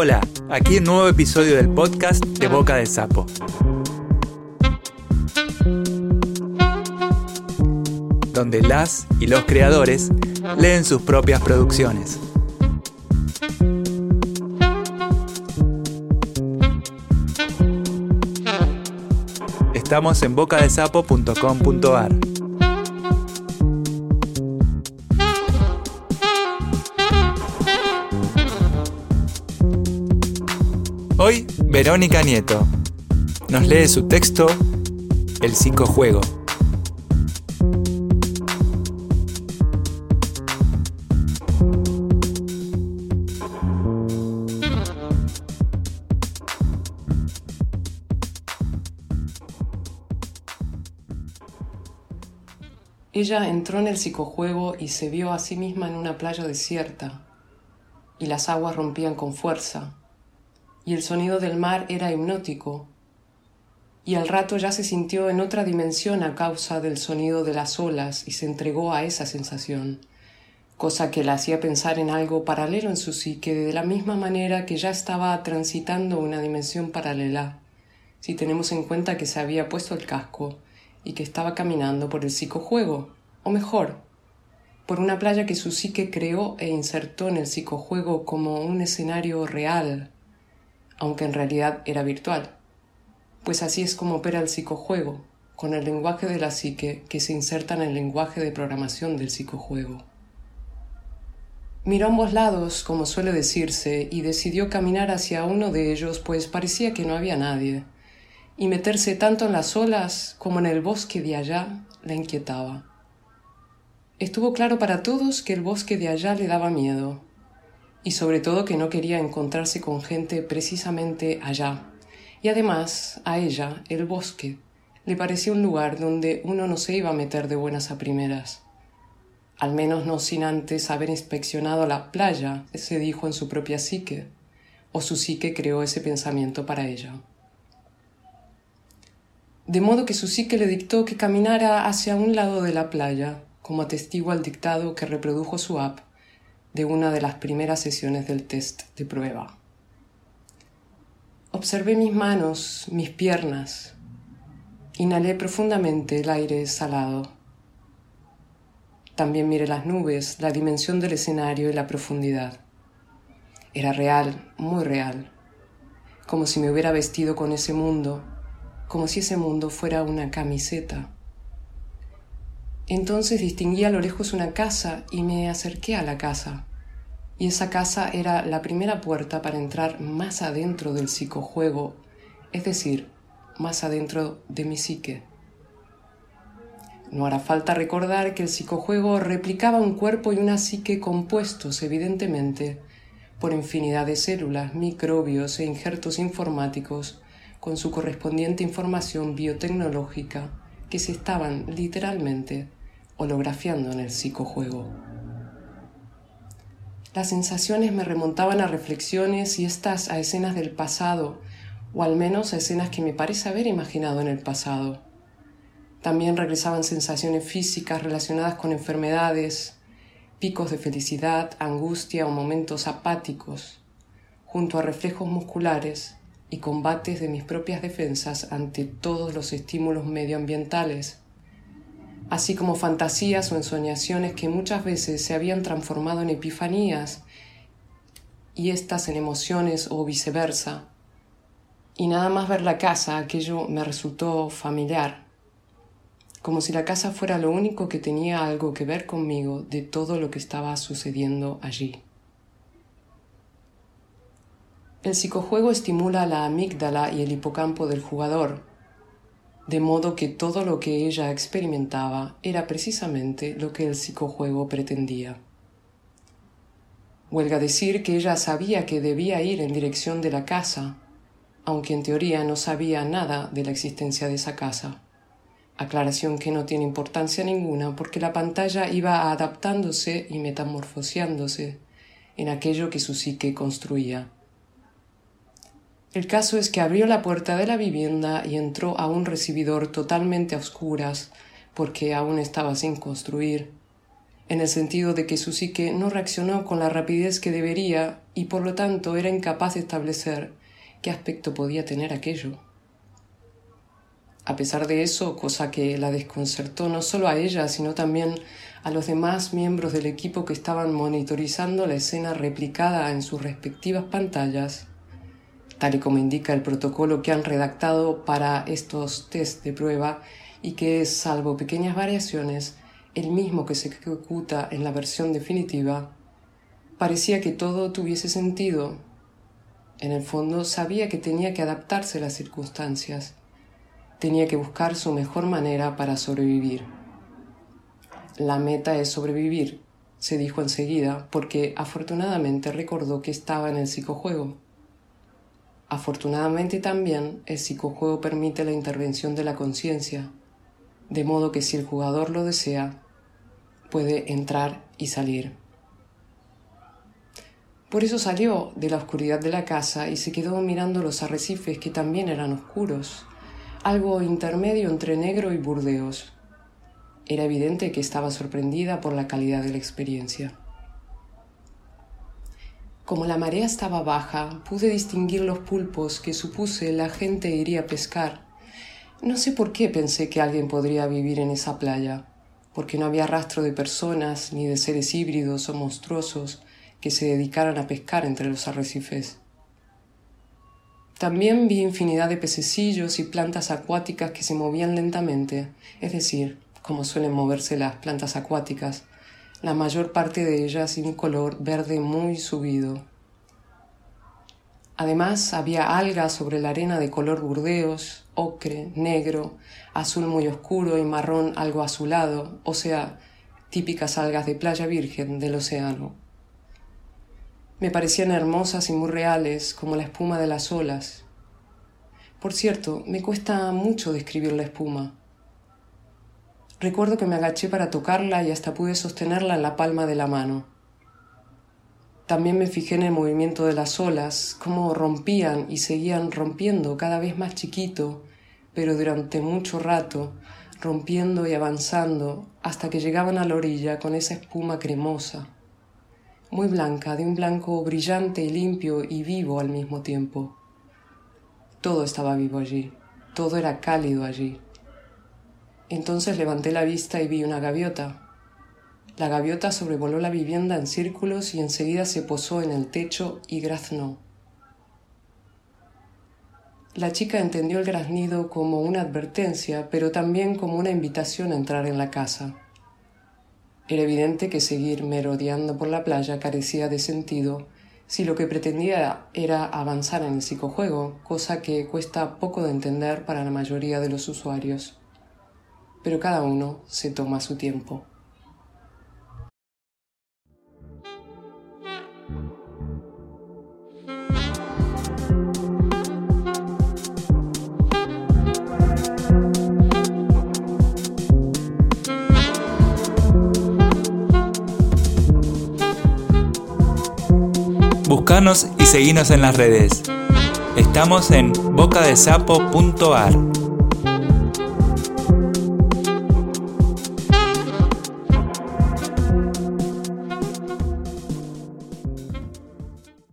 Hola, aquí un nuevo episodio del podcast de Boca de Sapo. Donde las y los creadores leen sus propias producciones. Estamos en bocadesapo.com.ar. Hoy, Verónica Nieto nos lee su texto El psicojuego. Ella entró en el psicojuego y se vio a sí misma en una playa desierta, y las aguas rompían con fuerza, y el sonido del mar era hipnótico, y al rato ya se sintió en otra dimensión a causa del sonido de las olas y se entregó a esa sensación, cosa que la hacía pensar en algo paralelo en su psique de la misma manera que ya estaba transitando una dimensión paralela, si tenemos en cuenta que se había puesto el casco y que estaba caminando por el psicojuego, o mejor, por una playa que su psique creó e insertó en el psicojuego como un escenario real, aunque en realidad era virtual. Pues así es como opera el psicojuego, con el lenguaje de la psique que se inserta en el lenguaje de programación del psicojuego. Miró ambos lados, como suele decirse, y decidió caminar hacia uno de ellos, pues parecía que no había nadie, y meterse tanto en las olas como en el bosque de allá la inquietaba. Estuvo claro para todos que el bosque de allá le daba miedo, y sobre todo que no quería encontrarse con gente precisamente allá. Y además, a ella, el bosque, le parecía un lugar donde uno no se iba a meter de buenas a primeras. Al menos no sin antes haber inspeccionado la playa, se dijo en su propia psique, o su psique creó ese pensamiento para ella. De modo que su psique le dictó que caminara hacia un lado de la playa, como atestigua el dictado que reprodujo su app de una de las primeras sesiones del test de prueba. Observé mis manos, mis piernas. Inhalé profundamente el aire salado. También miré las nubes, la dimensión del escenario y la profundidad. Era real, muy real, como si me hubiera vestido con ese mundo, como si ese mundo fuera una camiseta. Entonces distinguí a lo lejos una casa y me acerqué a la casa. Y esa casa era la primera puerta para entrar más adentro del psicojuego, es decir, más adentro de mi psique. No hará falta recordar que el psicojuego replicaba un cuerpo y una psique compuestos, evidentemente, por infinidad de células, microbios e injertos informáticos, con su correspondiente información biotecnológica, que se estaban literalmente holografiando en el psicojuego. Las sensaciones me remontaban a reflexiones y estas a escenas del pasado, o al menos a escenas que me parece haber imaginado en el pasado. También regresaban sensaciones físicas relacionadas con enfermedades, picos de felicidad, angustia o momentos apáticos, junto a reflejos musculares y combates de mis propias defensas ante todos los estímulos medioambientales así como fantasías o ensoñaciones que muchas veces se habían transformado en epifanías y estas en emociones o viceversa. Y nada más ver la casa, aquello me resultó familiar, como si la casa fuera lo único que tenía algo que ver conmigo de todo lo que estaba sucediendo allí. El psicojuego estimula la amígdala y el hipocampo del jugador, de modo que todo lo que ella experimentaba era precisamente lo que el psicojuego pretendía. Huelga decir que ella sabía que debía ir en dirección de la casa, aunque en teoría no sabía nada de la existencia de esa casa. Aclaración que no tiene importancia ninguna porque la pantalla iba adaptándose y metamorfoseándose en aquello que su psique construía. El caso es que abrió la puerta de la vivienda y entró a un recibidor totalmente a oscuras, porque aún estaba sin construir, en el sentido de que su psique no reaccionó con la rapidez que debería y por lo tanto era incapaz de establecer qué aspecto podía tener aquello. A pesar de eso, cosa que la desconcertó no solo a ella, sino también a los demás miembros del equipo que estaban monitorizando la escena replicada en sus respectivas pantallas, tal y como indica el protocolo que han redactado para estos test de prueba y que es, salvo pequeñas variaciones, el mismo que se ejecuta en la versión definitiva, parecía que todo tuviese sentido. En el fondo sabía que tenía que adaptarse a las circunstancias tenía que buscar su mejor manera para sobrevivir. La meta es sobrevivir, se dijo enseguida, porque afortunadamente recordó que estaba en el psicojuego. Afortunadamente también el psicojuego permite la intervención de la conciencia, de modo que si el jugador lo desea, puede entrar y salir. Por eso salió de la oscuridad de la casa y se quedó mirando los arrecifes que también eran oscuros algo intermedio entre negro y Burdeos. Era evidente que estaba sorprendida por la calidad de la experiencia. Como la marea estaba baja, pude distinguir los pulpos que supuse la gente iría a pescar. No sé por qué pensé que alguien podría vivir en esa playa, porque no había rastro de personas ni de seres híbridos o monstruosos que se dedicaran a pescar entre los arrecifes. También vi infinidad de pececillos y plantas acuáticas que se movían lentamente, es decir, como suelen moverse las plantas acuáticas, la mayor parte de ellas sin un color verde muy subido. Además había algas sobre la arena de color burdeos, ocre, negro, azul muy oscuro y marrón algo azulado, o sea, típicas algas de playa virgen del océano. Me parecían hermosas y muy reales, como la espuma de las olas. Por cierto, me cuesta mucho describir la espuma. Recuerdo que me agaché para tocarla y hasta pude sostenerla en la palma de la mano. También me fijé en el movimiento de las olas, cómo rompían y seguían rompiendo cada vez más chiquito, pero durante mucho rato, rompiendo y avanzando hasta que llegaban a la orilla con esa espuma cremosa muy blanca, de un blanco brillante y limpio y vivo al mismo tiempo. Todo estaba vivo allí, todo era cálido allí. Entonces levanté la vista y vi una gaviota. La gaviota sobrevoló la vivienda en círculos y enseguida se posó en el techo y graznó. La chica entendió el graznido como una advertencia, pero también como una invitación a entrar en la casa. Era evidente que seguir merodeando por la playa carecía de sentido si lo que pretendía era avanzar en el psicojuego, cosa que cuesta poco de entender para la mayoría de los usuarios. Pero cada uno se toma su tiempo. Buscanos y seguinos en las redes. Estamos en bocadesapo.ar.